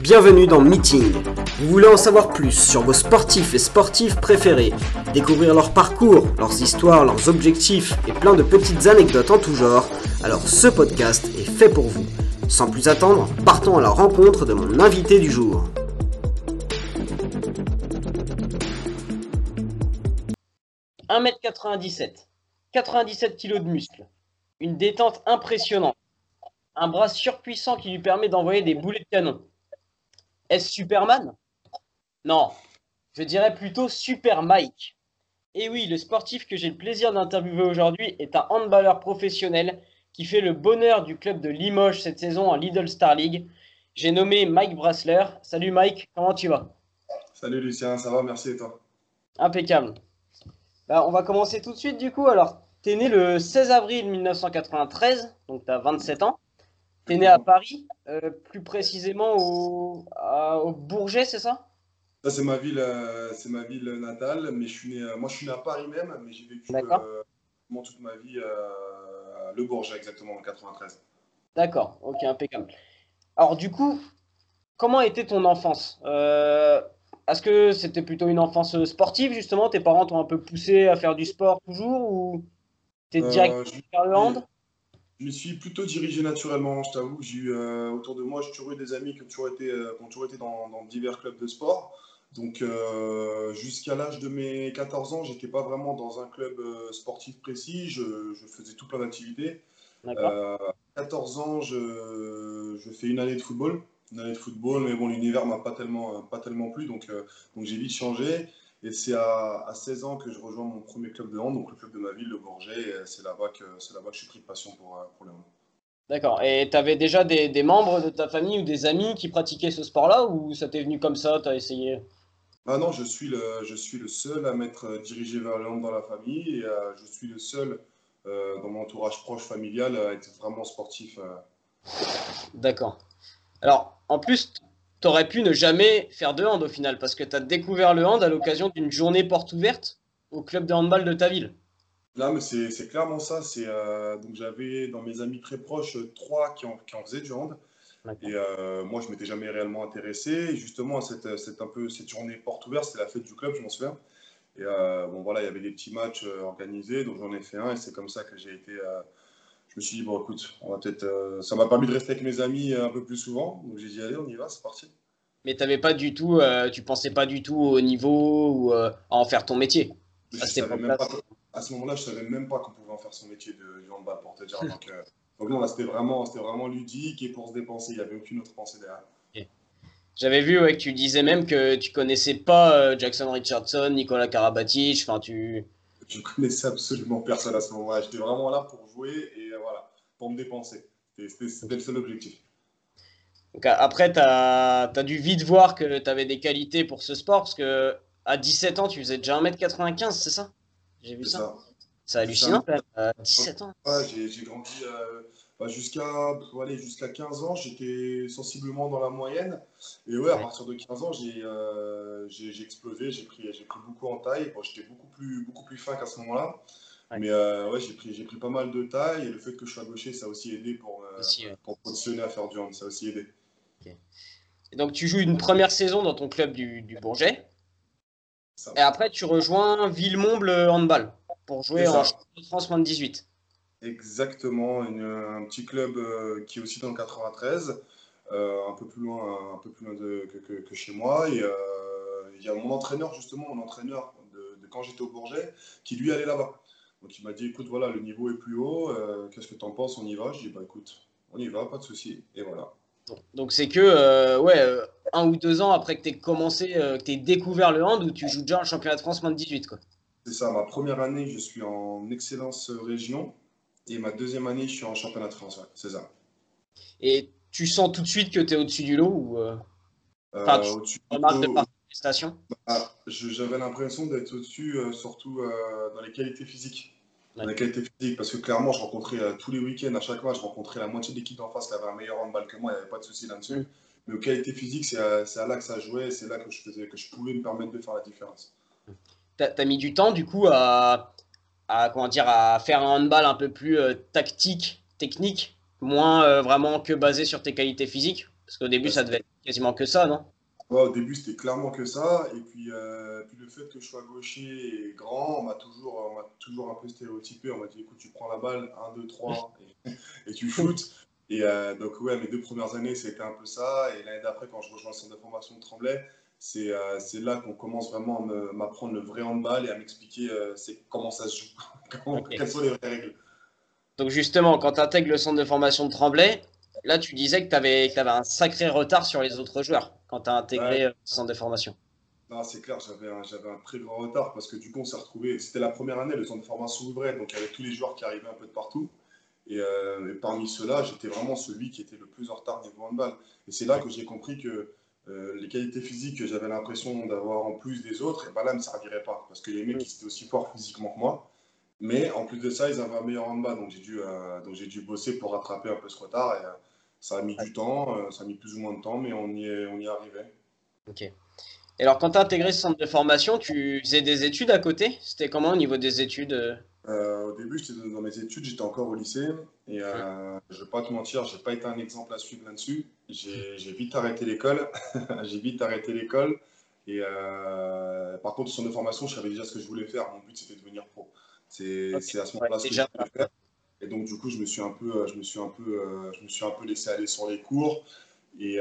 Bienvenue dans Meeting. Vous voulez en savoir plus sur vos sportifs et sportives préférés, découvrir leur parcours, leurs histoires, leurs objectifs et plein de petites anecdotes en tout genre, alors ce podcast est fait pour vous. Sans plus attendre, partons à la rencontre de mon invité du jour. « 1m97, 97 kg de muscles, une détente impressionnante, un bras surpuissant qui lui permet d'envoyer des boulets de canon. Est-ce Superman? Non, je dirais plutôt Super Mike. Et oui, le sportif que j'ai le plaisir d'interviewer aujourd'hui est un handballeur professionnel qui fait le bonheur du club de Limoges cette saison en Lidl Star League. J'ai nommé Mike Brassler. Salut Mike, comment tu vas? Salut Lucien, ça va, merci et toi? Impeccable. Bah, on va commencer tout de suite du coup. Alors, tu es né le 16 avril 1993, donc tu as 27 ans. Tu es né à Paris, euh, plus précisément au, au Bourget, c'est ça? Ça, c'est ma, ville, euh, c'est ma ville natale, mais je suis né, euh, moi je suis né à Paris même, mais j'ai vécu toute ma vie à Le Bourget, exactement, en 93. D'accord, ok, impeccable. Alors, du coup, comment était ton enfance? Est-ce que c'était plutôt une enfance sportive, justement? Tes parents t'ont un peu poussé à faire du sport toujours Ou t'es direct vers le hand je me suis plutôt dirigé naturellement. Je t'avoue que j'ai eu euh, autour de moi, j'ai toujours eu des amis qui ont toujours été, euh, ont toujours été dans, divers clubs de sport. Donc euh, jusqu'à l'âge de mes 14 ans, j'étais pas vraiment dans un club sportif précis. Je, faisais tout plein d'activités. à 14 ans, je, je, fais une année de football, une année de football, mais bon, l'univers m'a pas tellement, pas tellement plu, donc, donc j'ai vite changé. Et c'est à, 16 ans que je rejoins mon premier club de hand, donc le club de ma ville, le Bourget. C'est là-bas que, là que je suis pris de passion pour, euh, pour le hand. D'accord. Et tu avais déjà des, des, membres de ta famille ou des amis qui pratiquaient ce sport-là ou ça t'est venu comme ça, tu as essayé? Ah non, je suis, le, je suis le seul à m'être euh, dirigé vers le hand dans la famille et euh, je suis le seul dans mon entourage proche familial à être vraiment sportif. D'accord. Alors, en plus, tu aurais pu ne jamais faire de hand au final, parce que tu as découvert le hand à l'occasion d'une journée porte ouverte au club de handball de ta ville. Là, mais c'est clairement ça. Euh, donc j'avais dans mes amis très proches trois qui en, qui en faisaient du hand. Et euh, moi, je m'étais jamais réellement intéressé. Et justement, cette, un peu, cette journée porte ouverte, c'était la fête du club, je m'en souviens. Et euh, bon, voilà, il y avait des petits matchs organisés, donc j'en ai fait un. Et c'est comme ça que j'ai été je me suis dit, bon, écoute, on va peut-être. Euh, ça m'a permis de rester avec mes amis un peu plus souvent. Donc j'ai dit, allez, on y va, c'est parti. Mais tu pas du tout, euh, tu pensais pas du tout au niveau ou euh, à en faire ton métier? À, ce moment-là, je savais même pas qu'on pouvait en faire son métier de handball, pour te dire. donc, donc non, là, c'était vraiment, vraiment ludique et pour se dépenser, il n'y avait aucune autre pensée derrière. J'avais vu ouais, que tu disais même que tu connaissais pas Jackson Richardson, Nicolas Karabatic, enfin tu je connaissais absolument personne à ce moment-là. J'étais vraiment là pour jouer et euh, voilà, pour me dépenser. C'était le seul objectif. après, tu as, dû vite voir que tu avais des qualités pour ce sport parce que à 17 ans, tu faisais déjà 1m95, c'est ça? J'ai vu ça. C'est hallucinant même, à 17 ans. Ouais, j'ai grandi. Euh, bah, jusqu'à jusqu'à 15 ans, j'étais sensiblement dans la moyenne. Et ouais, à partir de 15 ans, j'ai euh, explosé, j'ai pris, pris beaucoup en taille. J'étais beaucoup plus, beaucoup plus fin qu'à ce moment-là. Mais euh, ouais, j'ai pris, pris pas mal de taille. Et le fait que je sois gaucher, ça a aussi aidé pour, euh, pour positionner à faire du hand. Ça a aussi aidé. Et donc, tu joues une première saison dans ton club du, du Bourget. Et après, tu rejoins Villemomble Handball pour jouer en France moins de 18. Exactement, un petit club euh, qui est aussi dans le 93, euh, un peu plus loin, un peu plus loin de, que, chez moi. Et il y a mon entraîneur, justement, mon entraîneur de, quand j'étais au Bourget, qui lui allait là-bas. Donc il m'a dit, écoute, voilà, le niveau est plus haut, qu'est-ce que tu en penses, on y va? Je dis, bah écoute, on y va, pas de souci. Et voilà. Donc c'est que ouais, un ou deux ans après que tu aies commencé, que tu aies découvert le hand, où tu joues déjà en championnat de France moins de 18. Quoi. C'est ça, ma première année, je suis en excellence région. Et ma deuxième année, je suis en championnat de France, c'est ça. Et tu sens tout de suite que tu es au-dessus du lot ou euh... enfin, tu au-dessus bah, J'avais l'impression d'être au-dessus, euh, surtout euh, dans les qualités physiques. Dans les qualités physiques, parce que clairement, je rencontrais euh, tous les week-ends, à chaque match, je rencontrais la moitié de l'équipe d'en face qui avait un meilleur handball que moi, il n'y avait pas de souci là-dessus. Mm. Mais aux qualités physiques, c'est à, à, là que ça jouait, c'est là que je, faisais, que je pouvais me permettre de faire la différence. Tu as, mis du temps, du coup, à, à, comment dire, à faire un handball un peu plus tactique, technique Moins vraiment que basé sur tes qualités physiques? Parce qu'au début, ça devait être quasiment que ça, non? Au début, c'était clairement que ça. Et puis, puis, le fait que je sois gaucher et grand, on m'a toujours, toujours un peu stéréotypé. On m'a dit écoute, tu prends la balle, 1, 2, 3, et, tu shootes. Et donc, ouais, mes deux premières années, c'était un peu ça. Et l'année d'après, quand je rejoins le centre de formation de Tremblay, euh, c'est là qu'on commence vraiment à m'apprendre le vrai handball et à m'expliquer euh, comment ça se joue, quelles sont les vraies règles. Donc justement, quand tu intègres le centre de formation de Tremblay, là tu disais que tu avais, un sacré retard sur les autres joueurs quand tu as intégré euh, le centre de formation. c'est clair, j'avais un, un, très grand retard parce que du coup on s'est retrouvé, c'était la première année, le centre de formation ouvrait, donc il y avait tous les joueurs qui arrivaient un peu de partout. Et, parmi ceux-là, j'étais vraiment celui qui était le plus en retard niveau handball. Et c'est là que j'ai compris que euh, les qualités physiques que j'avais l'impression d'avoir en plus des autres, et ben là, ne me serviraient pas. Parce que les mecs, ils étaient aussi forts physiquement que moi. Mais en plus de ça, ils avaient un meilleur handball. Donc j'ai dû, euh, donc j'ai dû bosser pour rattraper un peu ce retard. Et, euh, ça a mis du temps, ça a mis plus ou moins de temps, mais on y est, on y est arrivé. Ok. Et alors, quand tu as intégré ce centre de formation, tu faisais des études à côté? C'était comment au niveau des études euh, au début, j'étais dans mes études, j'étais encore au lycée. Et euh, je ne vais pas te mentir, je n'ai pas été un exemple à suivre là-dessus. J'ai vite arrêté l'école. j'ai vite arrêté l'école. Et euh, par contre, sur de formation, je savais déjà ce que je voulais faire. Mon but, c'était de devenir pro. C'est à ce moment-là ce que je voulais faire. Et donc, du coup, je me suis un peu, je me suis un peu, je me suis un peu laissé aller sur les cours. Et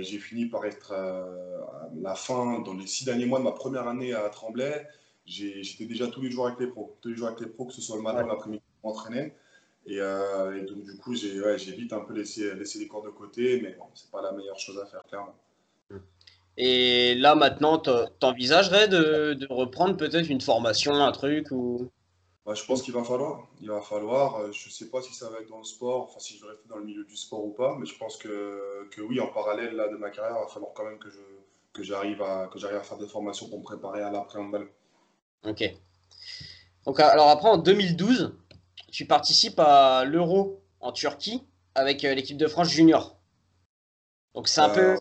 j'ai fini par être à la fin, dans les six derniers mois de ma première année à Tremblay j'étais déjà tous les jours avec les pros. Tous les jours avec les pros, que ce soit le matin ou l'après-midi pour m'entraîner. Euh, et, donc, du coup, j'ai vite un peu laissé, laissé les cours de côté, mais bon, c'est pas la meilleure chose à faire, clairement. Et là, maintenant, t'envisagerais de, de reprendre peut-être une formation, un truc ou... Bah, je pense qu'il va falloir. Il va falloir. Euh, je ne sais pas si ça va être dans le sport, enfin si je vais rester dans le milieu du sport ou pas, mais je pense que, que oui, en parallèle là, de ma carrière, il va falloir quand même que, je, que j'arrive à, que à faire des formations pour me préparer à l'après-handball. Ok. Donc, alors après, en 2012, tu participes à l'Euro en Turquie avec euh, l'équipe de France junior. Donc c'est un peu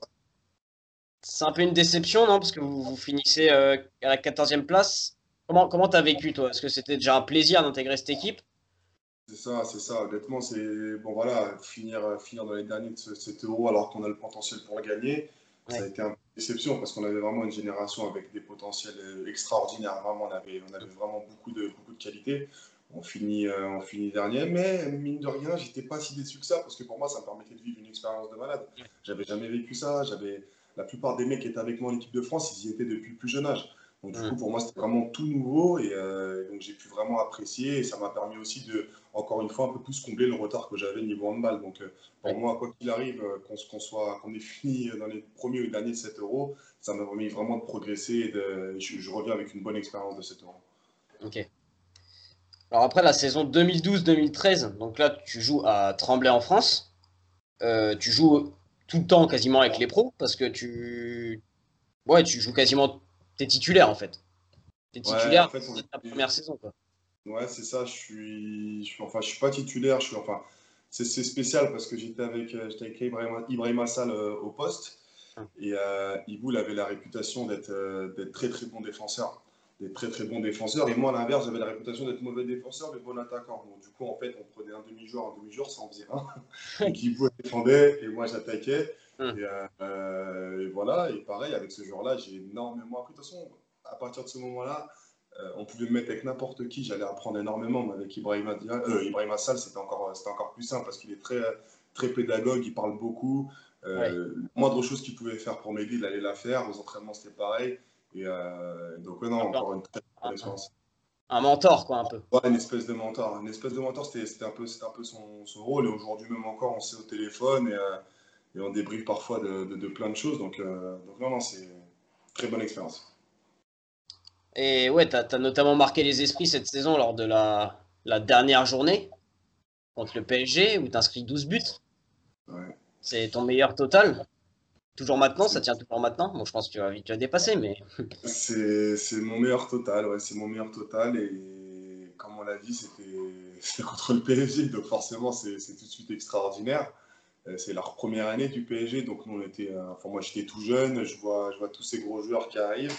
c'est un peu une déception, non? Parce que vous, finissez euh, à la 14e place. Comment comment t'as vécu toi? Est-ce que c'était déjà un plaisir d'intégrer cette équipe? C'est ça, c'est ça. Honnêtement, c'est bon voilà, finir finir dans les derniers de cet Euro alors qu'on a le potentiel pour le gagner. Ça a été une déception parce qu'on avait vraiment une génération avec des potentiels euh, extraordinaires. Vraiment, on avait, on avait vraiment beaucoup de, beaucoup de qualité. On finit, euh, on finit dernier, mais mine de rien, j'étais pas si déçu que ça parce que pour moi, ça me permettait de vivre une expérience de malade. J'avais jamais vécu ça. J'avais la plupart des mecs qui étaient avec moi en équipe de France, ils y étaient depuis le plus jeune âge. Donc, du coup, pour moi, c'était vraiment tout nouveau et euh, donc j'ai pu vraiment apprécier et ça m'a permis aussi de, encore une fois, un peu plus combler le retard que j'avais niveau handball. Donc, euh, pour moi, quoi qu'il arrive, euh, qu'on soit, qu'on ait fini dans les premiers ou derniers 7 euros, ça m'a permis vraiment de progresser et de, je, reviens avec une bonne expérience de 7 euros. Ok. Alors, après la saison 2012-2013, donc là, tu joues à Tremblay en France. tu joues tout le temps quasiment avec les pros parce que tu, ouais, tu joues quasiment T'es titulaire en fait. T'es titulaire ouais, en ta première saison. Quoi. Ouais, c'est ça. Je suis, je suis, enfin, je suis pas titulaire. Je suis, enfin, c'est spécial parce que j'étais avec, euh, j'étais avec Ibrahim, Ibrahim Assal euh, au poste hum. et euh, Iboul avait la réputation d'être euh, d'être très très bon défenseur, d'être très très bon défenseur. Et moi, à l'inverse, j'avais la réputation d'être mauvais défenseur mais bon attaquant. Donc, du coup, en fait, on prenait un demi-jour, un demi-jour, ça en faisait un. Donc, Iboul défendait et moi, j'attaquais. Hum. Euh, et, voilà, et pareil, avec ce joueur-là, j'ai énormément appris. De toute façon, à partir de ce moment-là, euh, on pouvait me mettre avec n'importe qui, j'allais apprendre énormément. Mais avec Ibrahim, euh, Ibrahim Assal, c'était encore, encore plus simple parce qu'il est très, très pédagogue, il parle beaucoup. Euh, Moindre chose qu'il pouvait faire pour m'aider, il allait la faire. Aux entraînements, c'était pareil. Et donc, non, encore une très bonne expérience. Un mentor, quoi, un peu. Ouais, une espèce de mentor. Une espèce de mentor, c'était un peu, un peu son, son, rôle. Et aujourd'hui, même encore, on sait au téléphone. Et, et on débriefe parfois de, de, plein de choses. Donc, euh, donc non, non, c'est une très bonne expérience. Et ouais, tu as, notamment marqué les esprits cette saison lors de la, la dernière journée contre le PSG où tu inscris 12 buts. Ouais. C'est ton meilleur total Toujours maintenant, ça tient toujours maintenant Bon, je pense que tu vas, tu vas dépasser, mais. c'est mon meilleur total, ouais, c'est mon meilleur total. Et comme on l'a dit, c'était contre le PSG, donc forcément, c'est tout de suite extraordinaire. Euh, c'est leur première année du PSG, donc nous on était, euh, enfin moi j'étais tout jeune, je vois, je vois tous ces gros joueurs qui arrivent.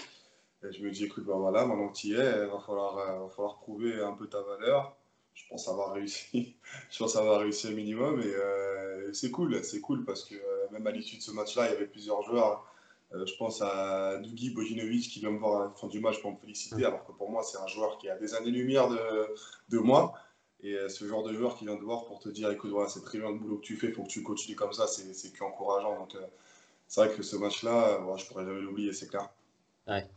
Et je me dis, écoute, ben voilà, maintenant que tu y es, il va falloir, euh, va falloir prouver un peu ta valeur. Je pense avoir réussi. je pense avoir réussi un minimum et c'est cool, c'est cool parce que même à l'issue de ce match-là, il y avait plusieurs joueurs. je pense à Dugi Bojinovic qui vient me voir à la fin du match pour me féliciter, alors que pour moi, c'est un joueur qui a des années-lumière de, de moi. Et ce genre de joueur qui vient te voir pour te dire écoute, voilà, c'est très bien le boulot que tu fais, il faut que tu continues comme ça, c'est que encourageant. Donc, c'est vrai que ce match-là, je je pourrais jamais l'oublier, c'est clair. Ouais.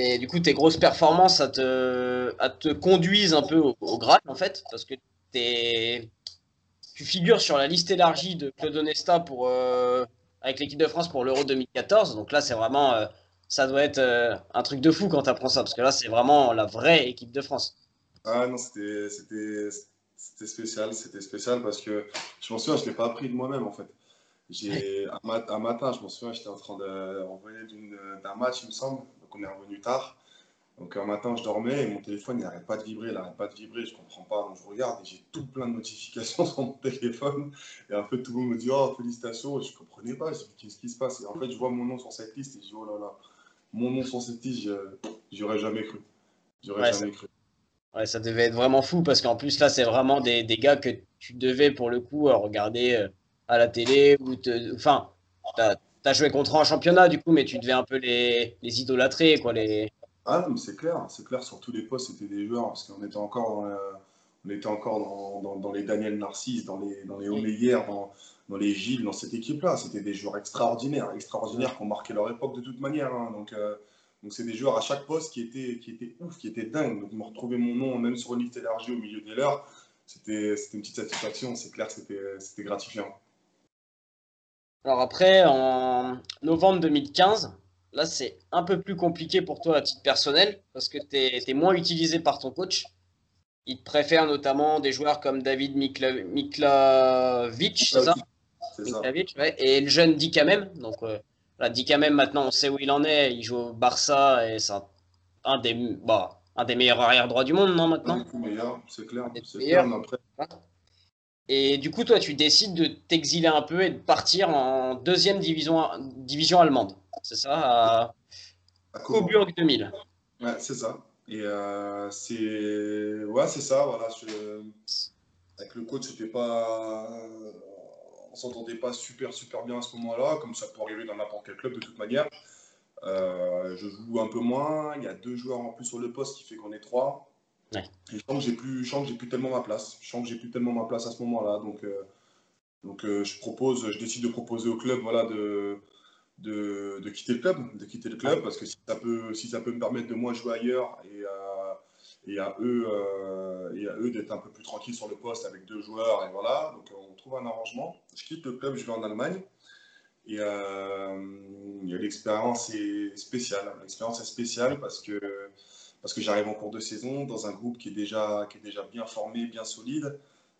Et du coup, tes grosses performances, à te, te conduisent un peu au, au en fait, parce que es, tu figures sur la liste élargie de Claude Onesta pour, euh, avec l'équipe de France pour l'Euro 2014. Donc là, c'est vraiment, euh, ça doit être euh, un truc de fou quand tu apprends ça, parce que là, c'est vraiment la vraie équipe de France. Ah non, c'était spécial, c'était spécial parce que je m'en souviens, je ne l'ai pas appris de moi-même en fait. J'ai un, matin, je m'en souviens, j'étais en train de d'un match, il me semble. Donc on est revenu tard. Donc un matin, je dormais et mon téléphone, il n'arrête pas de vibrer, il n'arrête pas de vibrer, je comprends pas. Donc je regarde et j'ai tout plein de notifications sur mon téléphone. Et en fait, tout le monde me dit Oh, félicitations. Et je comprenais pas, je dis Qu'est-ce qui se passe? Et en fait, je vois mon nom sur cette liste et je dis Oh là là, mon nom sur cette liste, j'aurais jamais cru. J'aurais jamais cru. Ouais, ça devait être vraiment fou parce qu'en plus, là, c'est vraiment des, des, gars que tu devais pour le coup regarder euh, à la télé ou te... enfin tu as, joué contre en championnat du coup mais tu devais un peu les, les idolâtrer quoi les ah non mais c'est clair c'est clair sur tous les postes c'était des joueurs parce qu'on était encore dans, on était encore dans, dans, les Daniel Narcisse dans les dans les Omeyer dans, dans les Gilles dans cette équipe là c'était des joueurs extraordinaires extraordinaires qui ont marqué leur époque de toute manière hein. donc euh, donc c'est des joueurs à chaque poste qui étaient qui étaient ouf qui étaient dingues. Donc me retrouver mon nom même sur une liste élargie au milieu des leurs c'était une petite satisfaction c'est clair que c'était gratifiant alors après, en novembre 2015, là c'est un peu plus compliqué pour toi à titre personnel parce que tu es, moins utilisé par ton coach. Il te préfère notamment des joueurs comme David Mikla, c'est ça, Et le jeune Dikamem. Donc euh, là, Dikamem, maintenant on sait où il en est. Il joue au Barça et c'est un, des, bah, un des meilleurs arrière droits du monde, non, maintenant? C'est clair. C'est clair, après, et du coup, toi, tu décides de t'exiler un peu et de partir en deuxième division, division allemande. C'est ça À, à Coburg 2000. Ouais, c'est ça. Et euh, c'est ouais, c'est ça. Voilà, avec le coach, c'était pas, on s'entendait pas super super bien à ce moment-là, comme ça peut arriver dans n'importe quel club de toute manière. Euh, je joue un peu moins. Il y a deux joueurs en plus sur le poste qui fait qu'on est trois. Je sens que j'ai plus, j'ai plus tellement ma place. Je sens que j'ai plus tellement ma place à ce moment-là. Donc, euh, euh, je propose, je décide de proposer au club, de, quitter le club, de quitter le club, parce que si ça peut, me permettre de moi jouer ailleurs et à, euh, eux d'être un peu plus tranquille sur le poste avec deux joueurs et voilà. Donc on trouve un arrangement. Je quitte le club, je vais en Allemagne. Et l'expérience est spéciale. L'expérience est spéciale parce que parce que j'arrive en cours de saison dans un groupe qui est déjà, qui est déjà bien formé, bien solide,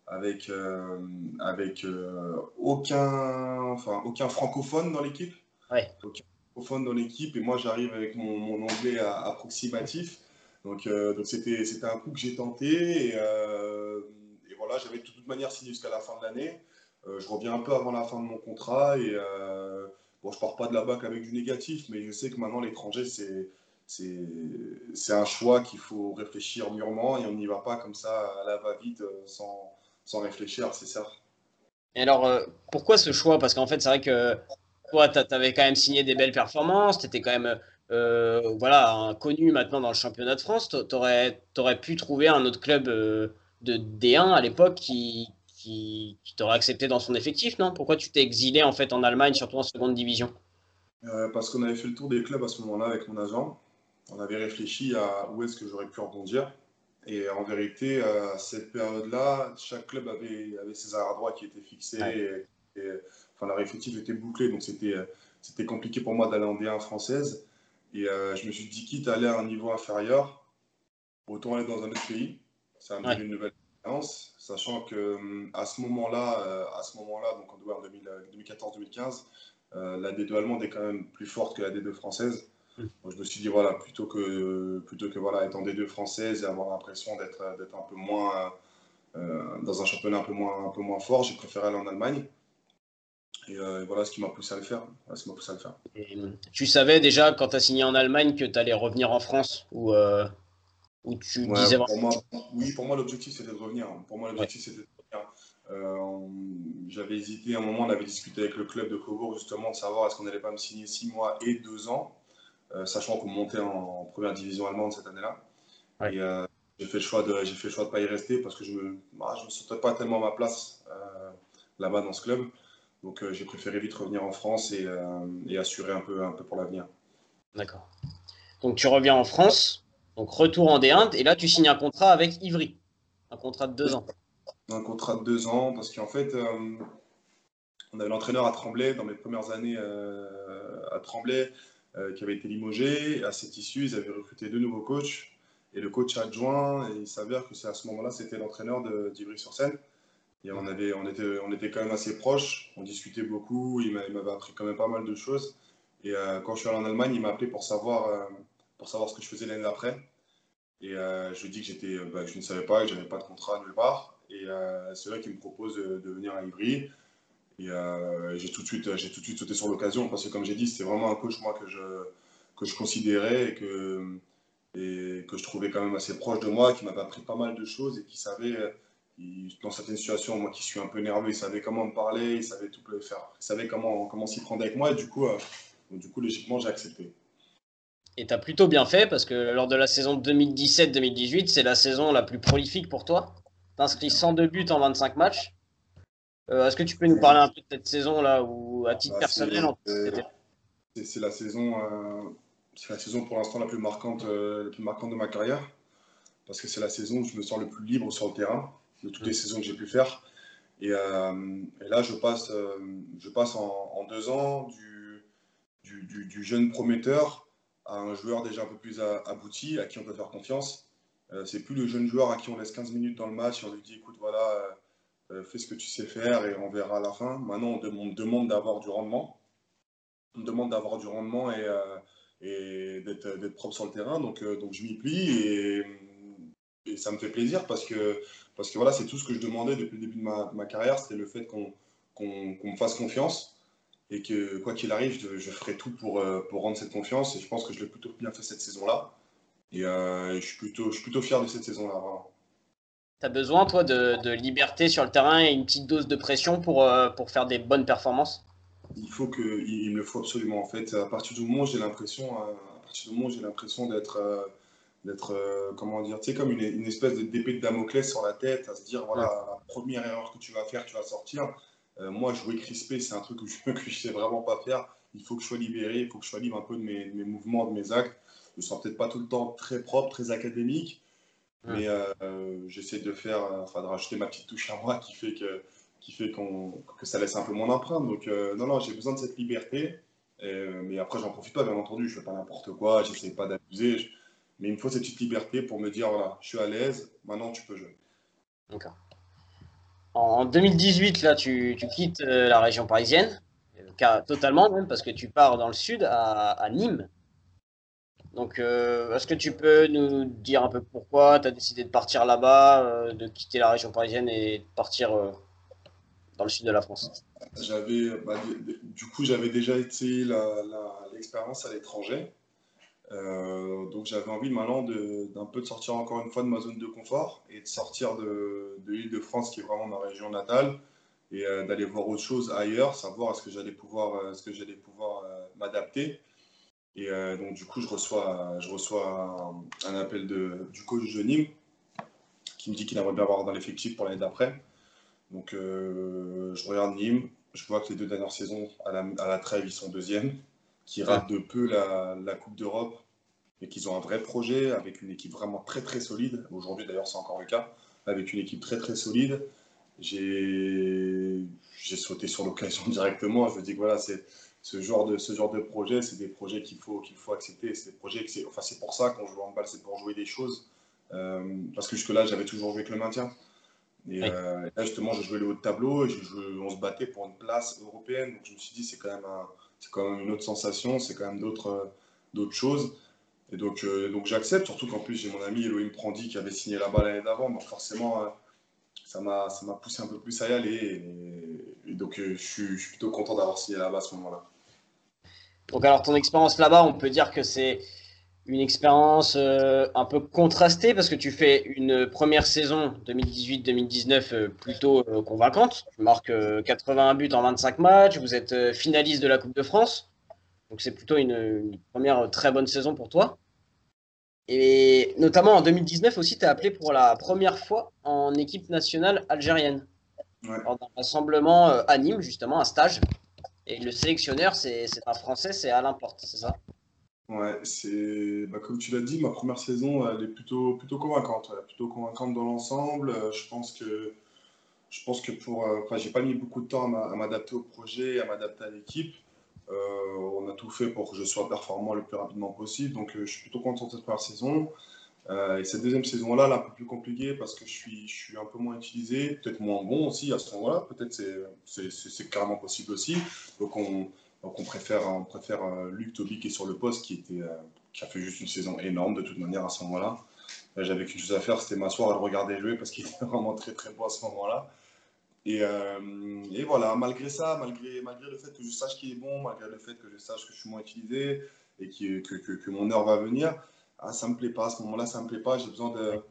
avec, euh, avec euh, aucun, enfin, aucun francophone dans l'équipe. Ouais. Aucun francophone dans l'équipe, et moi j'arrive avec mon, mon, anglais approximatif. Donc euh, donc c'était, c'était un coup que j'ai tenté, et, et voilà, j'avais de toute manière signé jusqu'à la fin de l'année. je reviens un peu avant la fin de mon contrat, et bon, je pars pas de là-bas qu'avec du négatif, mais je sais que maintenant l'étranger, c'est c'est un choix qu'il faut réfléchir mûrement et on n'y va pas comme ça à la va-vite euh, sans, sans, réfléchir, c'est ça. Et alors, euh, pourquoi ce choix? Parce qu'en fait, c'est vrai que toi, tu avais quand même signé des belles performances, tu étais quand même euh, voilà, connu maintenant dans le championnat de France. Tu aurais, aurais, pu trouver un autre club de D1 à l'époque qui, qui, qui t'aurait accepté dans son effectif, non? Pourquoi tu t'es exilé en fait en Allemagne, surtout en seconde division? Parce qu'on avait fait le tour des clubs à ce moment-là avec mon agent on avait réfléchi à où est-ce que j'aurais pu rebondir. Et en vérité, à cette période-là, chaque club avait, avait ses arts droits qui étaient fixés. Et, enfin, la réflexive était bouclée, donc c'était, c'était compliqué pour moi d'aller en D1 française. Et euh, je me suis dit, quitte à aller à un niveau inférieur, autant aller dans un autre pays. Ça a une nouvelle expérience, sachant que à ce moment-là, euh, à ce moment-là, donc en 2014-2015, euh, la D2 allemande est quand même plus forte que la D2 française je me suis dit, voilà, plutôt que, plutôt que voilà, être en D2 française et avoir l'impression d'être un peu moins euh, dans un championnat un peu moins, un peu moins fort, j'ai préféré aller en Allemagne. Et, euh, voilà ce qui m'a poussé à le faire. ce poussé à le faire. tu savais déjà quand tu as signé en Allemagne que tu allais revenir en France ou, euh, Ou tu disais pour moi, Oui, pour moi, l'objectif, c'était de revenir. Pour moi, l'objectif, c'était de revenir. J'avais hésité, à un moment, on avait discuté avec le club de Cobourg, justement, de savoir est-ce qu'on n'allait pas me signer 6 mois et 2 ans, sachant qu'on montait en, première division allemande cette année-là. Et euh, j'ai fait le choix de j'ai fait le choix de pas y rester parce que je me bah, je me sentais pas tellement ma place là-bas dans ce club. Donc j'ai préféré vite revenir en France et, et, assurer un peu un peu pour l'avenir. D'accord. Donc tu reviens en France, donc retour en D1 et là tu signes un contrat avec Ivry, un contrat de deux ans un contrat de deux ans, parce qu'en fait, euh, on avait l'entraîneur à Tremblay dans mes premières années euh, à Tremblay, euh, qui avait été limogé. À cette issue, ils avaient recruté deux nouveaux coachs et le coach adjoint. Et il s'avère que c'est à ce moment-là, c'était l'entraîneur d'Ivry-sur-Seine. Et on, avait, on, était, on était quand même assez proches, on discutait beaucoup, il m'avait appris quand même pas mal de choses. Et quand je suis allé en Allemagne, il m'a appelé pour savoir, pour savoir ce que je faisais l'année d'après. Et je lui ai dit que, j'étais, bah, je ne savais pas, que je n'avais pas de contrat nulle part. Et euh, c'est là qu'il me propose de, venir à Ivry. Et euh, j'ai tout, de suite, j'ai tout de suite sauté sur l'occasion parce que, comme j'ai dit, c'était vraiment un coach moi, que, je, que je considérais et que, et que je trouvais quand même assez proche de moi, qui m'avait appris pas mal de choses et qui savait, dans certaines situations, moi qui suis un peu nerveux, il savait comment me parler, il savait tout faire, il savait comment, comment s'y prendre avec moi. Et du coup, euh, du coup logiquement, j'ai accepté. Et tu as plutôt bien fait parce que lors de la saison 2017-2018, c'est la saison la plus prolifique pour toi inscrit 102 buts en 25 matchs. Euh, est-ce que tu peux nous parler un peu de cette saison-là, ou à titre bah, personnel C'est la saison, euh, c'est la saison pour l'instant la plus marquante, euh, la plus marquante de ma carrière, parce que c'est la saison où je me sens le plus libre sur le terrain de toutes les mm. saisons que j'ai pu faire. Et, là, je passe, je passe en, deux ans du, du, jeune prometteur à un joueur déjà un peu plus abouti, à qui on peut faire confiance. Euh, c'est plus le jeune joueur à qui on laisse 15 minutes dans le match et on lui dit écoute, voilà, euh, euh, fais ce que tu sais faire et on verra à la fin. Maintenant, on demande, demande d'avoir du rendement. On demande d'avoir du rendement et, et d'être propre sur le terrain. Donc, donc je m'y plie et, ça me fait plaisir parce que, parce que voilà, c'est tout ce que je demandais depuis le début de ma, carrière c'était le fait qu'on me fasse confiance et que quoi qu'il arrive, je, ferai tout pour, pour rendre cette confiance. Et je pense que je l'ai plutôt bien fait cette saison-là. Et euh, je, suis plutôt, je suis plutôt fier de cette saison-là, Tu as besoin, toi, de, liberté sur le terrain et une petite dose de pression pour, euh, pour faire des bonnes performances? Il faut que, il, me le faut absolument. En fait, à partir du moment où j'ai l'impression, euh, à partir du moment j'ai l'impression d'être, d'être, comment dire, tu sais, comme une, une espèce d'épée de Damoclès sur la tête, à se dire, voilà, la première erreur que tu vas faire, tu vas sortir. moi, jouer crispé, c'est un truc que je, que je sais vraiment pas faire. Il faut que je sois libéré, il faut que je sois libre un peu de mes, de mes mouvements, de mes actes me sens peut-être pas tout le temps très propre, très académique, mais euh, j'essaie de faire, euh, enfin de rajouter ma petite touche à moi qui fait que, qui fait qu'on, que ça laisse un peu mon empreinte. Donc euh, non, non, j'ai besoin de cette liberté. mais après, j'en profite pas, bien entendu. Je fais pas n'importe quoi, j'essaie pas d'abuser. Mais il me faut cette petite liberté pour me dire voilà, je suis à l'aise, maintenant tu peux jouer. D'accord. En 2018, là, tu, tu quittes la région parisienne, totalement même, parce que tu pars dans le sud, à, à Nîmes. Donc, euh, est-ce que tu peux nous dire un peu pourquoi tu as décidé de partir là-bas, euh, de quitter la région parisienne et de partir euh, dans le sud de la France? J'avais, bah, du coup, j'avais déjà été l'expérience à l'étranger. donc, j'avais envie maintenant d'un peu de sortir encore une fois de ma zone de confort et de sortir de, l'île de France, qui est vraiment ma région natale, et d'aller voir autre chose ailleurs, savoir est-ce que j'allais pouvoir, est-ce que j'allais pouvoir m'adapter. Et euh, donc, du coup, je reçois, je reçois un, appel de, du coach de Nîmes qui me dit qu'il aimerait bien avoir dans l'effectif pour l'année d'après. Donc, euh, je regarde Nîmes, je vois que les deux dernières saisons, à la, à la trêve, ils sont deuxièmes, qui ratent de peu la, la Coupe d'Europe, mais qu'ils ont un vrai projet avec une équipe vraiment très très solide. Aujourd'hui, d'ailleurs, c'est encore le cas, avec une équipe très très solide. J'ai sauté sur l'occasion directement. Je me dis que voilà, c'est ce genre de, ce genre de projet, c'est des projets qu'il faut, qu'il faut accepter. C'est des projets que c'est, enfin, c'est pour ça qu'on joue en balle, c'est pour jouer des choses. Euh, parce que jusque-là, j'avais toujours joué avec le maintien. Euh, et, là, justement, je jouais le haut de tableau et on se battait pour une place européenne. Donc, je me suis dit, c'est quand même, c'est quand même une autre sensation, c'est quand même d'autres, d'autres choses. Et donc, euh, donc j'accepte, surtout qu'en plus, j'ai mon ami Elohim Prandi qui avait signé là-bas l'année d'avant. Donc, forcément, ça m'a, ça m'a poussé un peu plus à y aller. Et, donc, je suis, je, suis, plutôt content d'avoir signé là-bas à ce moment-là. Donc alors ton expérience là-bas, on peut dire que c'est une expérience euh, un peu contrastée parce que tu fais une première saison 2018-2019 euh, plutôt euh, convaincante. Tu marques 81 buts en 25 matchs, vous êtes finaliste de la Coupe de France. Donc c'est plutôt une, première très bonne saison pour toi. Et notamment en 2019 aussi, tu as appelé pour la première fois en équipe nationale algérienne. Ouais. un rassemblement à Nîmes, justement, un stage. Et le sélectionneur, c'est un Français, c'est Alain Porte, c'est ça? Ouais, c'est bah, comme tu l'as dit, ma première saison, elle est plutôt, plutôt convaincante. Plutôt convaincante dans l'ensemble. Euh, je pense que, je pense que pour. Euh, enfin, j'ai pas mis beaucoup de temps à m'adapter au projet, à m'adapter à l'équipe. Euh, on a tout fait pour que je sois performant le plus rapidement possible. Donc, je suis plutôt content de cette première saison. Et cette deuxième saison-là, est un peu plus compliquée parce que je suis, un peu moins utilisé, peut-être moins bon aussi à ce moment-là. Peut-être c'est, c'est, carrément possible aussi. Donc, on préfère, euh, Luc Toby qui est sur le poste, euh, qui a fait juste une saison énorme de toute manière à ce moment-là. J'avais qu'une chose à faire, c'était m'asseoir et le regarder jouer parce qu'il était vraiment très très beau à ce moment-là. Et, euh, voilà, malgré ça, malgré, le fait que je sache qu'il est bon, malgré le fait que je sache que je suis moins utilisé et que, mon heure va venir, ah, ça me plaît pas. À ce moment-là, ça ne me plaît pas. J'ai besoin de,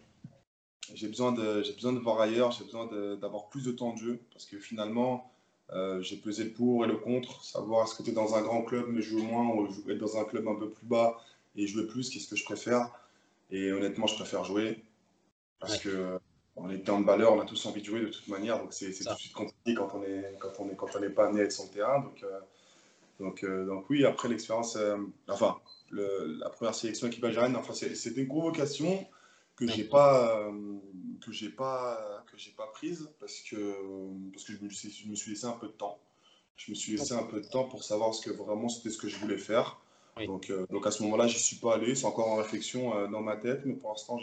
j'ai besoin de, j'ai besoin de voir ailleurs. J'ai besoin d'avoir plus de temps de jeu parce que finalement, euh, j'ai pesé le pour et le contre, savoir est-ce que tu es dans un grand club mais jouer moins ou être dans un club un peu plus bas et jouer plus, qu'est-ce que je préfère? Et honnêtement, je préfère jouer parce que on est valeur, on a tous envie de jouer de toute manière, donc c'est tout de suite compliqué quand on est quand on est quand on n'est pas amené à être sur le terrain. Donc euh, donc, euh, donc oui, après l'expérience, enfin la première sélection équipe algérienne, enfin c'était une convocation que j'ai pas euh, que j'ai pas que j'ai pas prise parce que parce que je me, suis, je me, suis, laissé un peu de temps. Je me suis laissé un peu de temps pour savoir ce que vraiment c'était ce que je voulais faire. Donc, euh, donc à ce moment-là, j'y suis pas allé. C'est encore en réflexion euh, dans ma tête, mais pour l'instant,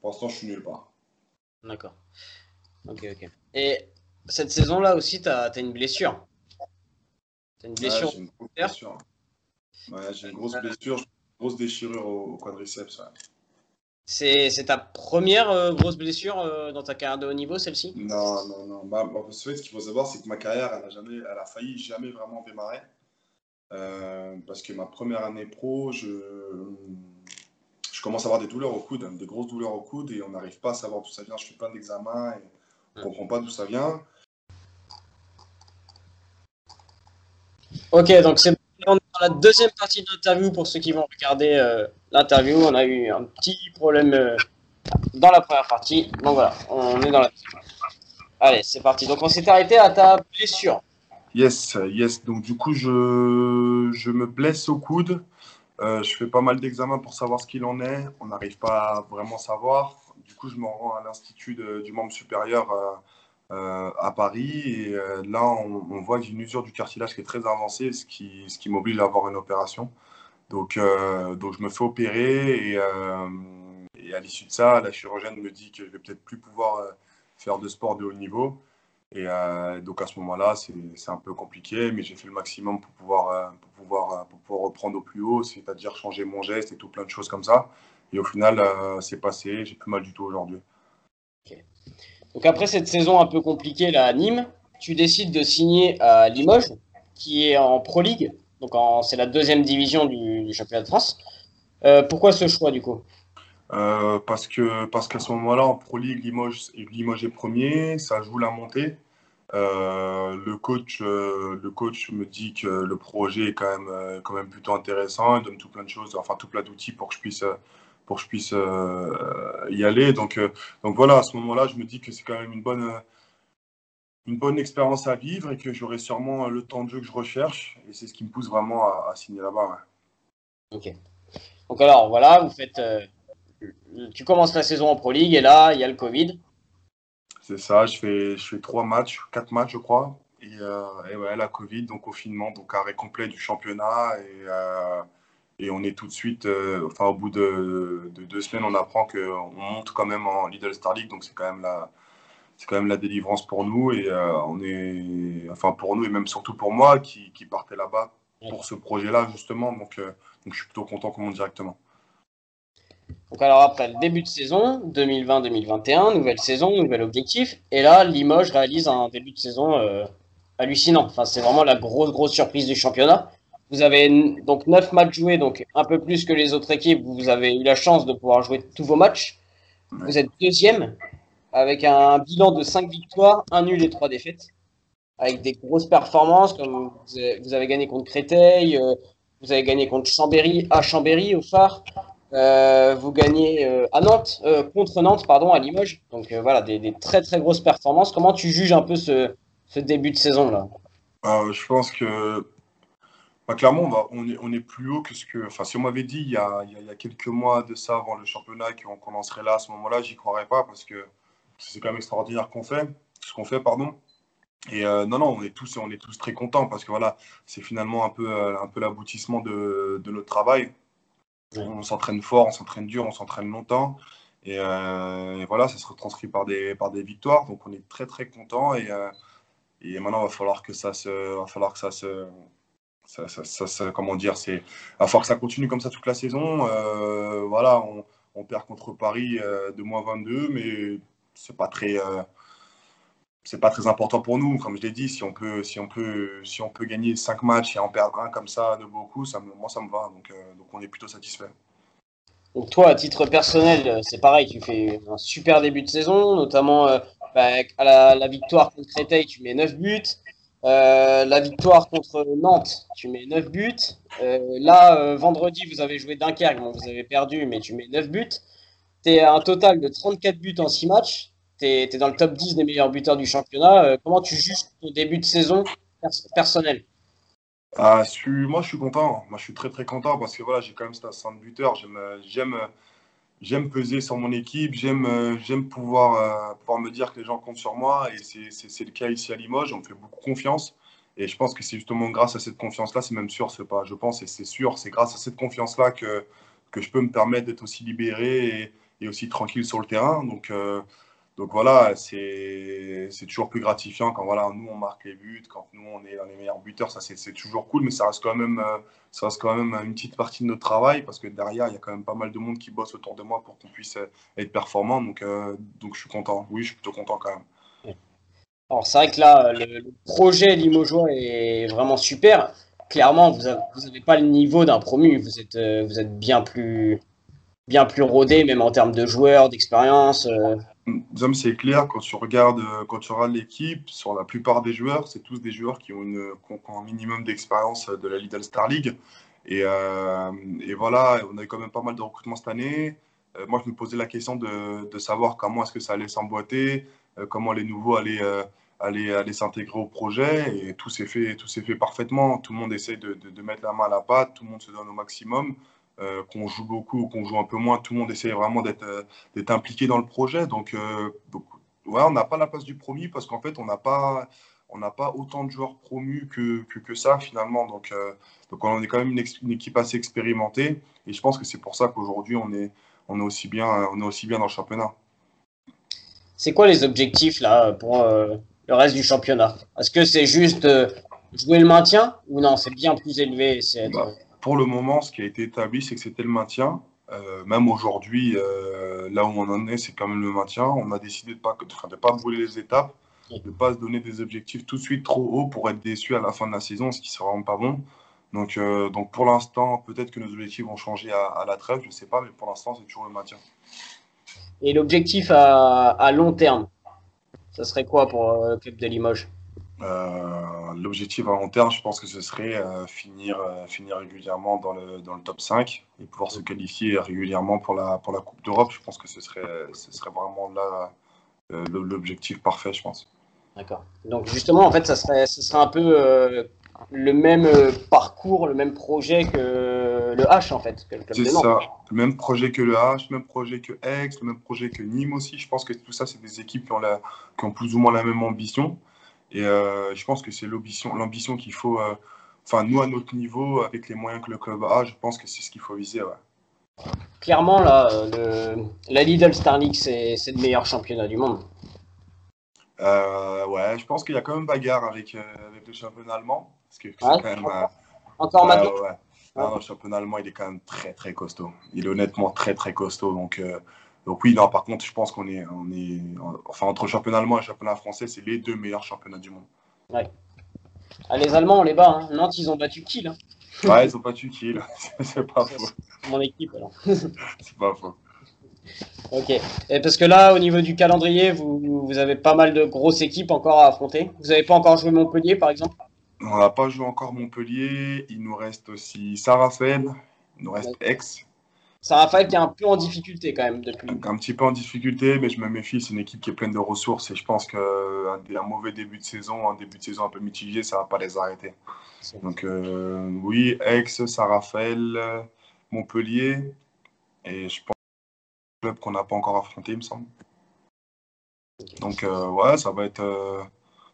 pour l'instant, je suis nulle part. D'accord. Ok, ok. Et cette saison-là aussi, tu as, une blessure. Tu as une blessure. Une blessure. Ouais, j'ai une grosse blessure, une grosse déchirure au, quadriceps. C'est ta première euh, grosse blessure euh, dans ta carrière de haut niveau, celle-ci? Non, non, non. Bah, bah, ce qu'il faut savoir, c'est que ma carrière, elle a, jamais, elle a failli jamais vraiment démarrer. Euh, parce que ma première année pro, je, je commence à avoir des douleurs au coude, hein, des grosses douleurs au coude, et on n'arrive pas à savoir d'où ça vient. Je fais plein d'examens et on ne comprend pas d'où ça vient. Ok, donc c'est la deuxième partie de l'interview pour ceux qui vont regarder l'interview. On a eu un petit problème euh, dans la première partie. Donc voilà, on est dans la Allez, c'est parti. Donc on s'est arrêté à ta blessure. Yes, yes. Donc du coup, je, je me blesse au coude. Euh, je fais pas mal d'examens pour savoir ce qu'il en est. On n'arrive pas à vraiment savoir. Du coup, je me rends à l'Institut du membre supérieur euh, à Paris. Et là, on, voit que j'ai une usure du cartilage qui est très avancée, ce qui, ce qui m'oblige à avoir une opération. Donc, euh, donc je me fais opérer et, euh, à l'issue de ça, la chirurgienne me dit que je vais peut-être plus pouvoir euh, faire de sport de haut niveau. Et donc à ce moment-là, c'est un peu compliqué, mais j'ai fait le maximum pour pouvoir, pour pouvoir, pour pouvoir reprendre au plus haut, c'est-à-dire changer mon geste et tout plein de choses comme ça. Et au final, c'est passé, j'ai plus mal du tout aujourd'hui. Donc après cette saison un peu compliquée là à Nîmes, tu décides de signer à Limoges, qui est en Pro League. Donc c'est la deuxième division du, championnat de France. Euh, pourquoi ce choix du coup? Euh, Parce que parce qu'à ce moment-là, en Pro League, Limoges, est premier, ça joue la montée. Euh, le, coach, le coach me dit que le projet est quand même, quand même plutôt intéressant, il donne tout plein de choses, enfin tout plein d'outils pour que je puisse, pour que je puisse y aller. Donc, donc voilà, à ce moment-là, je me dis que c'est quand même une bonne, une bonne expérience à vivre et que j'aurai sûrement le temps de jeu que je recherche. Et c'est ce qui me pousse vraiment à, signer là-bas. Ok. Donc alors voilà, vous faites, euh, tu commences la saison en Pro League et là il y a le Covid. C'est ça, je fais, je fais trois matchs, quatre matchs je crois. Et, euh, et ouais, la Covid, donc confinement, donc arrêt complet du championnat. Et, euh, et on est tout de suite, enfin au bout de, de, deux semaines, on apprend qu'on monte quand même en Lidl Star League. Donc c'est quand même la, c'est quand même la délivrance pour nous et euh, on est, enfin pour nous et même surtout pour moi qui, partais là-bas pour ce projet-là justement. Donc, euh, donc je suis plutôt content qu'on monte directement. Donc alors après le début de saison 2020-2021, nouvelle saison, nouvel objectif, et là Limoges réalise un début de saison euh, hallucinant. Enfin c'est vraiment la grosse grosse surprise du championnat. Vous avez donc 9 matchs joués, donc un peu plus que les autres équipes. Vous avez eu la chance de pouvoir jouer tous vos matchs. Vous êtes deuxième avec un bilan de 5 victoires, 1 nul et 3 défaites. Avec des grosses performances, comme vous avez gagné contre Créteil, euh, vous avez gagné contre Chambéry, à Chambéry, au phare. Euh, vous gagnez euh, à Nantes, contre Nantes, pardon, à Limoges. Donc voilà, des, très très grosses performances. Comment tu juges un peu ce, ce début de saison là? Je pense que bah, clairement, on, va, on, est, on, est, plus haut que ce que. Enfin, si on m'avait dit il y, a, il y, a, quelques mois de ça avant le championnat qu'on commencerait là à ce moment-là, j'y croirais pas parce que c'est quand même extraordinaire qu'on fait, ce qu'on fait, pardon. Et euh, non, non, on est tous, on est tous très contents parce que voilà, c'est finalement un peu, euh, un peu l'aboutissement de, de, notre travail. On s'entraîne fort, on s'entraîne dur, on s'entraîne longtemps. Et, euh, et, voilà, ça se retranscrit par des, par des victoires. Donc on est très très content. Et, et maintenant, il va falloir que ça se, va falloir que ça se, ça, ça, ça, comment dire, c'est à falloir que ça continue comme ça toute la saison. Euh, voilà, on, perd contre Paris euh, de moins 22, mais c'est pas très, euh, c'est pas très important pour nous. Comme je l'ai dit, si on peut, si on peut, si on peut gagner 5 matchs et en perdre un comme ça de beaucoup, moi ça me va. Donc, donc on est plutôt satisfait. Donc toi, à titre personnel, c'est pareil, tu fais un super début de saison, notamment bah, à la, la, victoire contre Créteil, tu mets 9 buts. Euh, la victoire contre Nantes, tu mets 9 buts. Euh, là, euh, vendredi, vous avez joué Dunkerque, vous avez perdu, mais tu mets 9 buts. Tu es à un total de 34 buts en 6 matchs. Tu es, dans le top 10 des meilleurs buteurs du championnat. comment tu juges ton début de saison personnel? Ah, Moi, je suis content. Moi, je suis très, très content parce que voilà, j'ai quand même cette 5 buteurs. J'aime j'aime peser sur mon équipe, j'aime euh, pouvoir, euh, pouvoir me dire que les gens comptent sur moi et c'est le cas ici à Limoges, on me fait beaucoup confiance et je pense que c'est justement grâce à cette confiance-là, c'est même sûr, c'est pas, je pense et c'est sûr, c'est grâce à cette confiance-là que, que je peux me permettre d'être aussi libéré et, et, aussi tranquille sur le terrain. Donc, euh, donc voilà, c'est toujours plus gratifiant quand voilà, nous on marque les buts, quand nous on est dans les meilleurs buteurs, ça c'est toujours cool, mais ça reste, quand même, euh, ça reste quand même une petite partie de notre travail parce que derrière il y a quand même pas mal de monde qui bosse autour de moi pour qu'on puisse être performant. Donc, euh, donc je suis content, oui, je suis plutôt content quand même. Alors c'est vrai que là, le, projet Limoges est vraiment super. Clairement, vous n'avez pas le niveau d'un promu, vous êtes, euh, vous êtes bien plus bien plus rodé, même en termes de joueurs, d'expérience c'est clair, quand tu regardes, quand tu regardes l'équipe, sur la plupart des joueurs, c'est tous des joueurs qui ont, un minimum d'expérience de la Lidl Star League. Et, euh, et, voilà, on a eu quand même pas mal de recrutements cette année. Euh, moi, je me posais la question de, savoir comment est-ce que ça allait s'emboîter, euh, comment les nouveaux allaient, allaient, s'intégrer au projet. Et tout s'est fait, fait parfaitement. Tout le monde essaie de, mettre la main à la pâte, tout le monde se donne au maximum. Euh, qu'on joue beaucoup ou qu'on joue un peu moins, tout le monde essaie vraiment d'être euh, impliqué dans le projet. Donc, euh, ouais, on n'a pas la place du promu parce qu'en fait, on n'a pas, on pas autant de joueurs promus que, que, que ça finalement. Donc, donc, on est quand même une, équipe assez expérimentée et je pense que c'est pour ça qu'aujourd'hui, on est, on, est aussi bien, on est aussi bien dans le championnat. C'est quoi les objectifs là pour le reste du championnat? Est-ce que c'est juste jouer le maintien? Ou non C'est bien plus élevé. C'est bah, pour le moment, ce qui a été établi, c'est que c'était le maintien. Euh, même aujourd'hui, euh, là où on en est, c'est quand même le maintien. On a décidé de ne pas, de, pas brûler les étapes, de ne pas se donner des objectifs tout de suite trop hauts pour être déçu à la fin de la saison, ce qui ne vraiment pas bon. Donc, euh, donc pour l'instant, peut-être que nos objectifs vont changer à, la trêve, je ne sais pas, mais pour l'instant, c'est toujours le maintien. Et l'objectif à, à, long terme, ça serait quoi pour le club de Limoges l'objectif à long terme, je pense que ce serait euh, finir, euh, finir régulièrement dans le, dans le top 5 et pouvoir se qualifier régulièrement pour la, pour la Coupe d'Europe. Je pense que ce serait, ce serait vraiment là l'objectif parfait, je pense. D'accord. Donc justement, en fait, ça serait, ce serait un peu le même parcours, le même projet que le H, en fait. C'est ça. Le même projet que le H, même projet que Aix, le même projet que Nîmes aussi. Je pense que tout ça, c'est des équipes qui ont, la, qui ont plus ou moins la même ambition. Et euh, je pense que c'est l'ambition qu'il faut, euh, enfin nous à notre niveau, avec les moyens que le club a, je pense que c'est ce qu'il faut viser. Clairement, là, le, la Lidl Star League, c'est le meilleur championnat du monde. Euh, ouais, je pense qu'il y a quand même bagarre avec, avec le championnat allemand. Parce que quand même, Encore maintenant le championnat allemand, il est quand même très très costaud. Il est honnêtement très très costaud. Donc, donc oui, non, par contre, je pense qu'on est, on est, enfin entre championnat allemand et championnat français, c'est les deux meilleurs championnats du monde. Ouais. Ah, les Allemands, on les bat. Hein. Nantes, ils ont battu qui là? Ouais, ils sont pas tués c'est pas faux. Mon équipe alors. c'est pas faux. Ok. Et parce que là, au niveau du calendrier, vous, vous avez pas mal de grosses équipes encore à affronter. Vous n'avez pas encore joué Montpellier, par exemple? On n'a pas joué encore Montpellier. Il nous reste aussi Saint-Raphaël. Il nous reste Aix. Saint-Raphaël qui est un peu en difficulté quand même depuis. Un petit peu en difficulté, mais je me méfie. C'est une équipe qui est pleine de ressources et je pense qu'un un mauvais début de saison, un début de saison un peu mitigé, ça ne va pas les arrêter. Donc euh, oui, Aix, Saint-Raphaël, Montpellier. Et je pense club qu'on n'a pas encore affronté, il me semble. Donc, euh, ouais, ça va être. Euh,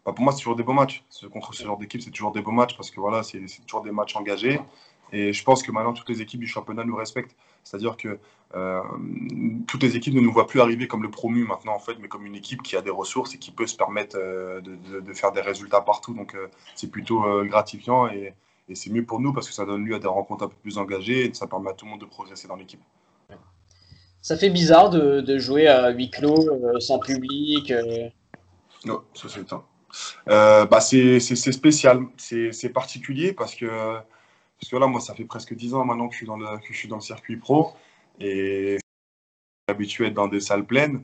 bah, pour moi, c'est toujours des beaux matchs. Contre ce genre d'équipe, c'est toujours des beaux matchs parce que voilà, c'est toujours des matchs engagés. Et je pense que maintenant, toutes les équipes du championnat nous respectent. C'est-à-dire que euh, toutes les équipes ne nous voient plus arriver comme le promu maintenant, en fait, mais comme une équipe qui a des ressources et qui peut se permettre de, de, faire des résultats partout. Donc, c'est plutôt gratifiant et, et c'est mieux pour nous parce que ça donne lieu à des rencontres un peu plus engagées et ça permet à tout le monde de progresser dans l'équipe ça fait bizarre de, jouer à huis clos, euh, sans public. Euh. Non, ça c'est temps. Euh, bah, c'est spécial, c'est particulier parce que, parce que là, moi, ça fait presque 10 ans maintenant que je suis dans le, que je suis dans le circuit pro et habitué à être dans des salles pleines.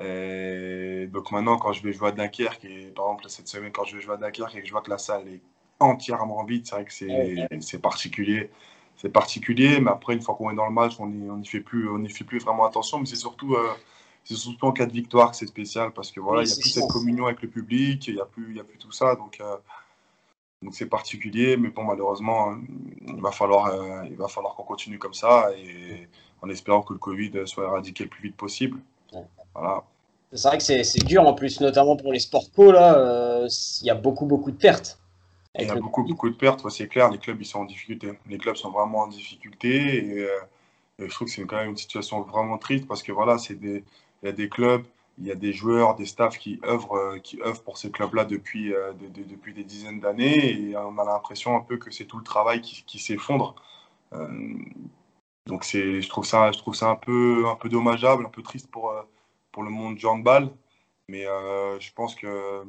donc maintenant, quand je vais jouer à Dunkerque, et par exemple cette semaine, quand je vais jouer à Dunkerque et que je vois que la salle est entièrement vide, c'est vrai que c'est particulier c'est particulier, mais après, une fois qu'on est dans le match, on n'y on y fait, plus, on y fait plus vraiment attention. Mais c'est surtout, euh, c'est surtout en cas de victoire que c'est spécial parce que voilà, il n'y a plus cette communion avec le public, il n'y a, plus, a plus tout ça. Donc, euh, donc c'est particulier, mais bon, malheureusement, il va falloir, euh, il va falloir qu'on continue comme ça et en espérant que le Covid soit éradiqué le plus vite possible. Voilà. C'est vrai que c'est dur en plus, notamment pour les sports co, là, il y a beaucoup, beaucoup de pertes. Il y a beaucoup, beaucoup de pertes, c'est clair. Les clubs, ils sont en difficulté. Les clubs sont vraiment en difficulté. Et, euh, je trouve que c'est quand même une situation vraiment triste parce que voilà, c'est des, il y a des clubs, il y a des joueurs, des staffs qui œuvrent, euh, qui œuvrent pour ces clubs-là depuis, euh, depuis des dizaines d'années. Et on a l'impression un peu que c'est tout le travail qui, s'effondre. donc c'est, je trouve ça, je trouve ça un peu, un peu dommageable, un peu triste pour, pour le monde du handball. Mais je pense que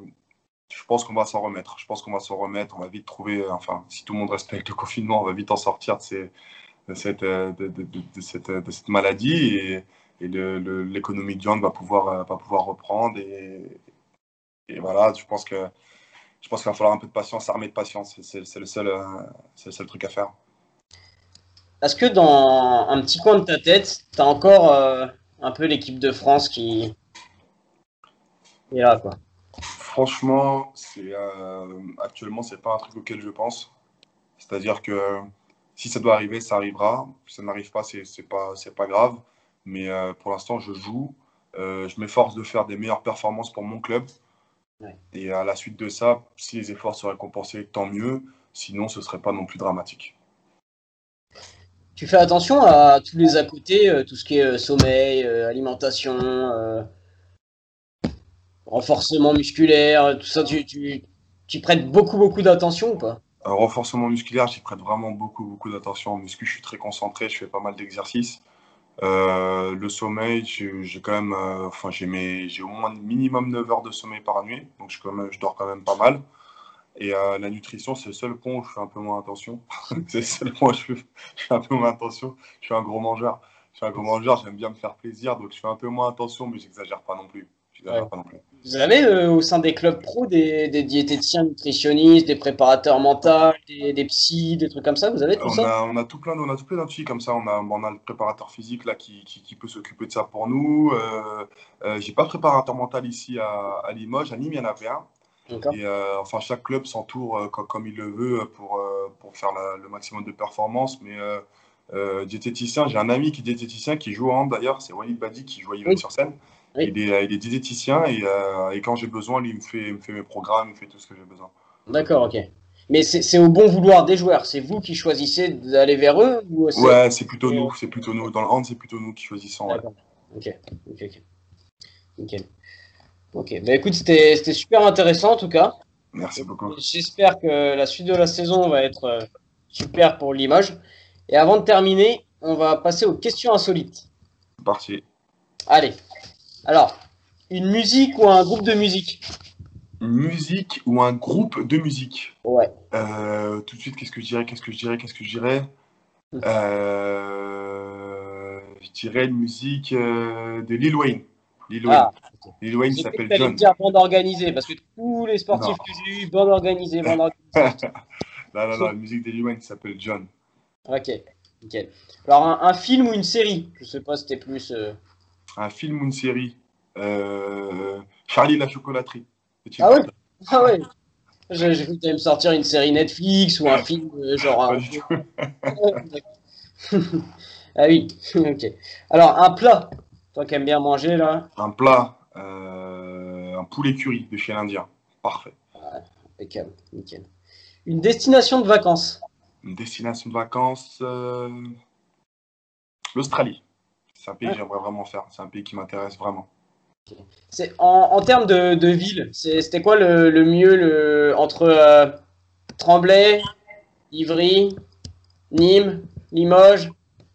je qu'on va s'en remettre. Je pense qu'on va s'en remettre. On va vite trouver, euh, enfin, si tout le monde respecte le confinement, on va vite en sortir de, cette, euh, de, cette, maladie et l'économie de hand va pouvoir, euh, va pouvoir reprendre. Et, et, voilà, je pense que je pense qu'il va falloir un peu de patience, armer de patience. C'est le, seul, le seul truc à faire. Est-ce que dans un petit coin de ta tête, tu as encore un peu l'équipe de France qui est là, quoi? Franchement, c'est euh, actuellement, c'est pas un truc auquel je pense. C'est-à-dire que si ça doit arriver, ça arrivera. Si ça n'arrive pas, c'est pas, pas grave. Mais euh, pour l'instant, je joue. Euh, je m'efforce de faire des meilleures performances pour mon club. Et à la suite de ça, si les efforts seraient compensés, tant mieux. Sinon, ce serait pas non plus dramatique. Tu fais attention à tous les à côté, tout ce qui est sommeil, alimentation, renforcement musculaire, tout ça, tu, tu, tu prêtes beaucoup, beaucoup d'attention ou pas? Euh, Renforcement musculaire, j'y prête vraiment beaucoup, beaucoup d'attention. En muscu, je suis très concentré, je fais pas mal d'exercices. Euh, le sommeil, j'ai quand même, euh, enfin, j'ai au moins minimum 9 heures de sommeil par nuit, donc je, je dors quand même pas mal. Et la nutrition, c'est le seul point où je fais un peu moins attention. c'est le seul point où je fais, je fais, un peu moins attention. Je suis un gros mangeur. Je suis un gros mangeur, j'aime bien me faire plaisir, donc je fais un peu moins attention, mais j'exagère pas non plus. Vous avez euh, au sein des clubs pro des, diététiciens, nutritionnistes, des préparateurs mentaux, des, des psys, des trucs comme ça Vous avez tout on ça a, On a tout plein, on a tout plein d'outils comme ça. On a, on a le préparateur physique là qui, qui, peut s'occuper de ça pour nous. Euh, euh, J'ai pas de préparateur mental ici à, à Limoges. À Nîmes, il y en avait un. Et euh, enfin, chaque club s'entoure comme, il le veut pour, pour faire le maximum de performance. Mais diététicien, j'ai un ami qui est diététicien qui joue en d'ailleurs, c'est Walid Badi qui joue à sur scène. Il, est, il, est, diététicien et, euh, et quand j'ai besoin, lui, il me, fait, me fait mes programmes, il me fait tout ce que j'ai besoin. D'accord, ok. Mais c'est au bon vouloir des joueurs. C'est vous qui choisissez d'aller vers eux ou Ouais, c'est plutôt nous. C'est plutôt nous. Dans le hand, c'est plutôt nous qui choisissons. D'accord. Ok, ok, ok. Nickel. Ok. Bah écoute, c'était super intéressant en tout cas. Merci beaucoup. J'espère que la suite de la saison va être euh, super pour l'image. Et avant de terminer, on va passer aux questions insolites. Parti. Allez, alors, une musique ou un groupe de musique Musique ou un groupe de musique Ouais. Euh, Tout de suite, qu'est-ce que je dirais Qu'est-ce que je dirais Qu'est-ce que je dirais euh, Je dirais une musique euh, de Lil Wayne. Lil Wayne. Ah, Lil Wayne s'appelle John. dire bande organisée, parce que tous les sportifs Non. que j'ai eu, bande organisée, bande organisée. Non, non, non, la musique de Lil Wayne s'appelle John. ok, nickel. Alors, un, un film ou une série? Je sais pas, c'était plus. Un film ou une série Euh, Charlie la chocolaterie. Ah oui Martin. Ah ouais J'ai cru que t'allais me sortir une série Netflix ou un film euh, genre. Un- ah oui, ok. Alors, un plat, toi qui aimes bien manger là, Un plat, euh, un poulet curry de chez l'Indien. Parfait. impeccable, nickel. Une destination de vacances. Une destination de vacances, euh, l'Australie. C'est un pays que j'aimerais vraiment faire. C'est un pays qui m'intéresse vraiment. C'est en, en termes de, de ville, c'était quoi le, le mieux le, entre euh, Tremblay, Ivry, Nîmes, Limoges,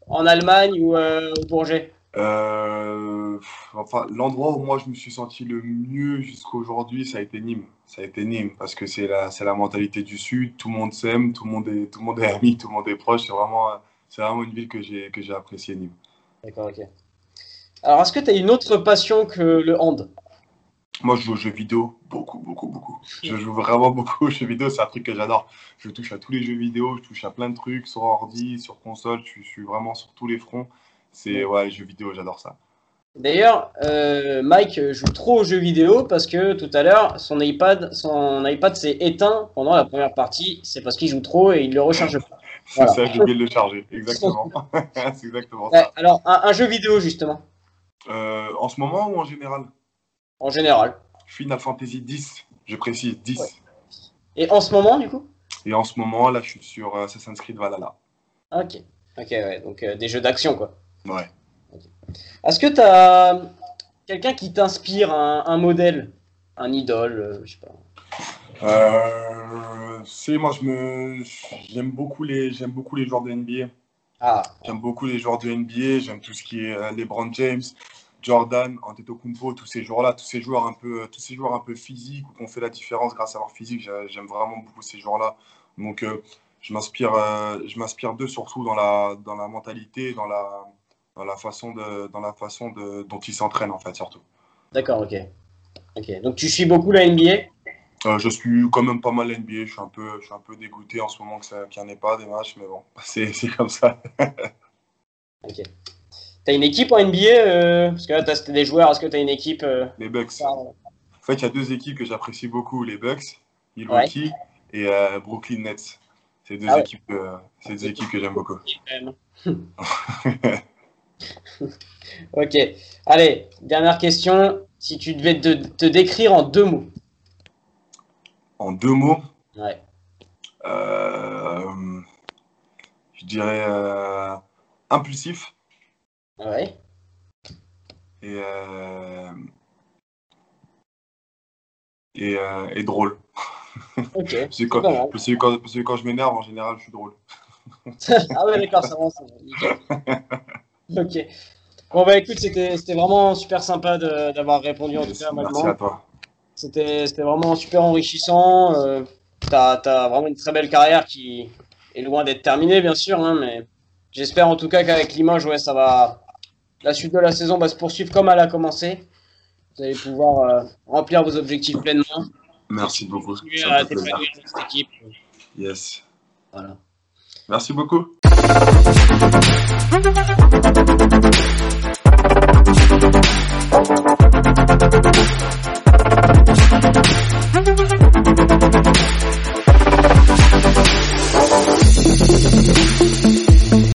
en Allemagne ou euh, au Bourget? Euh, enfin, l'endroit où moi je me suis senti le mieux jusqu'à aujourd'hui, ça a été Nîmes. Ça a été Nîmes parce que c'est la, c'est la mentalité du Sud. Tout le monde s'aime, tout le monde est, tout le monde est ami, tout le monde est proche. C'est vraiment, c'est vraiment une ville que j'ai, que j'ai appréciée, Nîmes. D'accord, ok. Alors, est-ce que tu as une autre passion que le hand? Moi, je joue aux jeux vidéo beaucoup, beaucoup, beaucoup. Je joue vraiment beaucoup aux jeux vidéo. C'est un truc que j'adore. Je touche à tous les jeux vidéo. Je touche à plein de trucs sur ordi, sur console. Je, suis- je suis vraiment sur tous les fronts. C'est ouais, les jeux vidéo, j'adore ça. D'ailleurs, euh, Mike joue trop aux jeux vidéo parce que tout à l'heure, son iPad, son iPad s'est éteint pendant la première partie. C'est parce qu'il joue trop et il le recharge pas. C'est ça, j'ai oublié de le charger. Exactement. c'est exactement ça. alors, un, un jeu vidéo justement, Euh, en ce moment ou en général? En général. Final Fantasy 10, je précise 10. Ouais. Et en ce moment, du coup? Et en ce moment, là, je suis sur euh, Assassin's Creed Valhalla. Ok. Ok, ouais, donc euh, des jeux d'action, quoi. Ouais. Est-ce que tu as quelqu'un qui t'inspire, un, un modèle, un idole, euh, je sais pas. Euh, c'est moi, je me, j'aime beaucoup les, j'aime beaucoup les joueurs de NBA. Ah, J'aime beaucoup les joueurs de NBA. J'aime tout ce qui est euh, LeBron James, Jordan, Antetokounmpo, tous ces joueurs-là, tous ces joueurs un peu, tous ces joueurs un peu physiques qui ont fait la différence grâce à leur physique. J'ai- J'aime vraiment beaucoup ces joueurs-là. Donc, euh, je m'inspire, euh, je m'inspire d'eux surtout dans la, dans la mentalité, dans la, dans la façon de, dans la façon de, dont ils s'entraînent en fait surtout. d'accord, ok. Ok, donc tu suis beaucoup la NBA Euh, je suis quand même pas mal NBA. Je suis un peu, je suis un peu dégoûté en ce moment qu'il n'y en ait pas des matchs, mais bon, c'est comme ça. Ok. T'as une équipe en NBA euh, Parce que là, t'as des joueurs, est-ce que t'as une équipe euh, Les Bucks. En fait, il y a deux équipes que j'apprécie beaucoup, les Bucks, Milwaukee et Brooklyn Nets. C'est deux Ah ouais. équipes, deux équipes que j'aime beaucoup. Ok. Allez, dernière question. Si tu devais te, te décrire en deux mots. En deux mots, Ouais. euh, je dirais euh, impulsif Ouais. et, euh, et, et drôle. Ok. Parce que quand, pas mal. parce que quand- parce que quand je m'énerve, en général, je suis drôle. ah ouais, d'accord, ça avance. Nickel. Ok. Bon, bah écoute, c'était vraiment super sympa d'avoir répondu en tout cas Merci à toi. C'était vraiment super enrichissant. Euh, T'as as vraiment une très belle carrière qui est loin d'être terminée, bien sûr, hein, mais j'espère en tout cas qu'avec Limoges, ouais, ça va. La suite de la saison va se poursuivre comme elle a commencé. Vous allez pouvoir euh, remplir vos objectifs pleinement. Merci beaucoup. À cette équipe. Yes. Voilà. Merci beaucoup.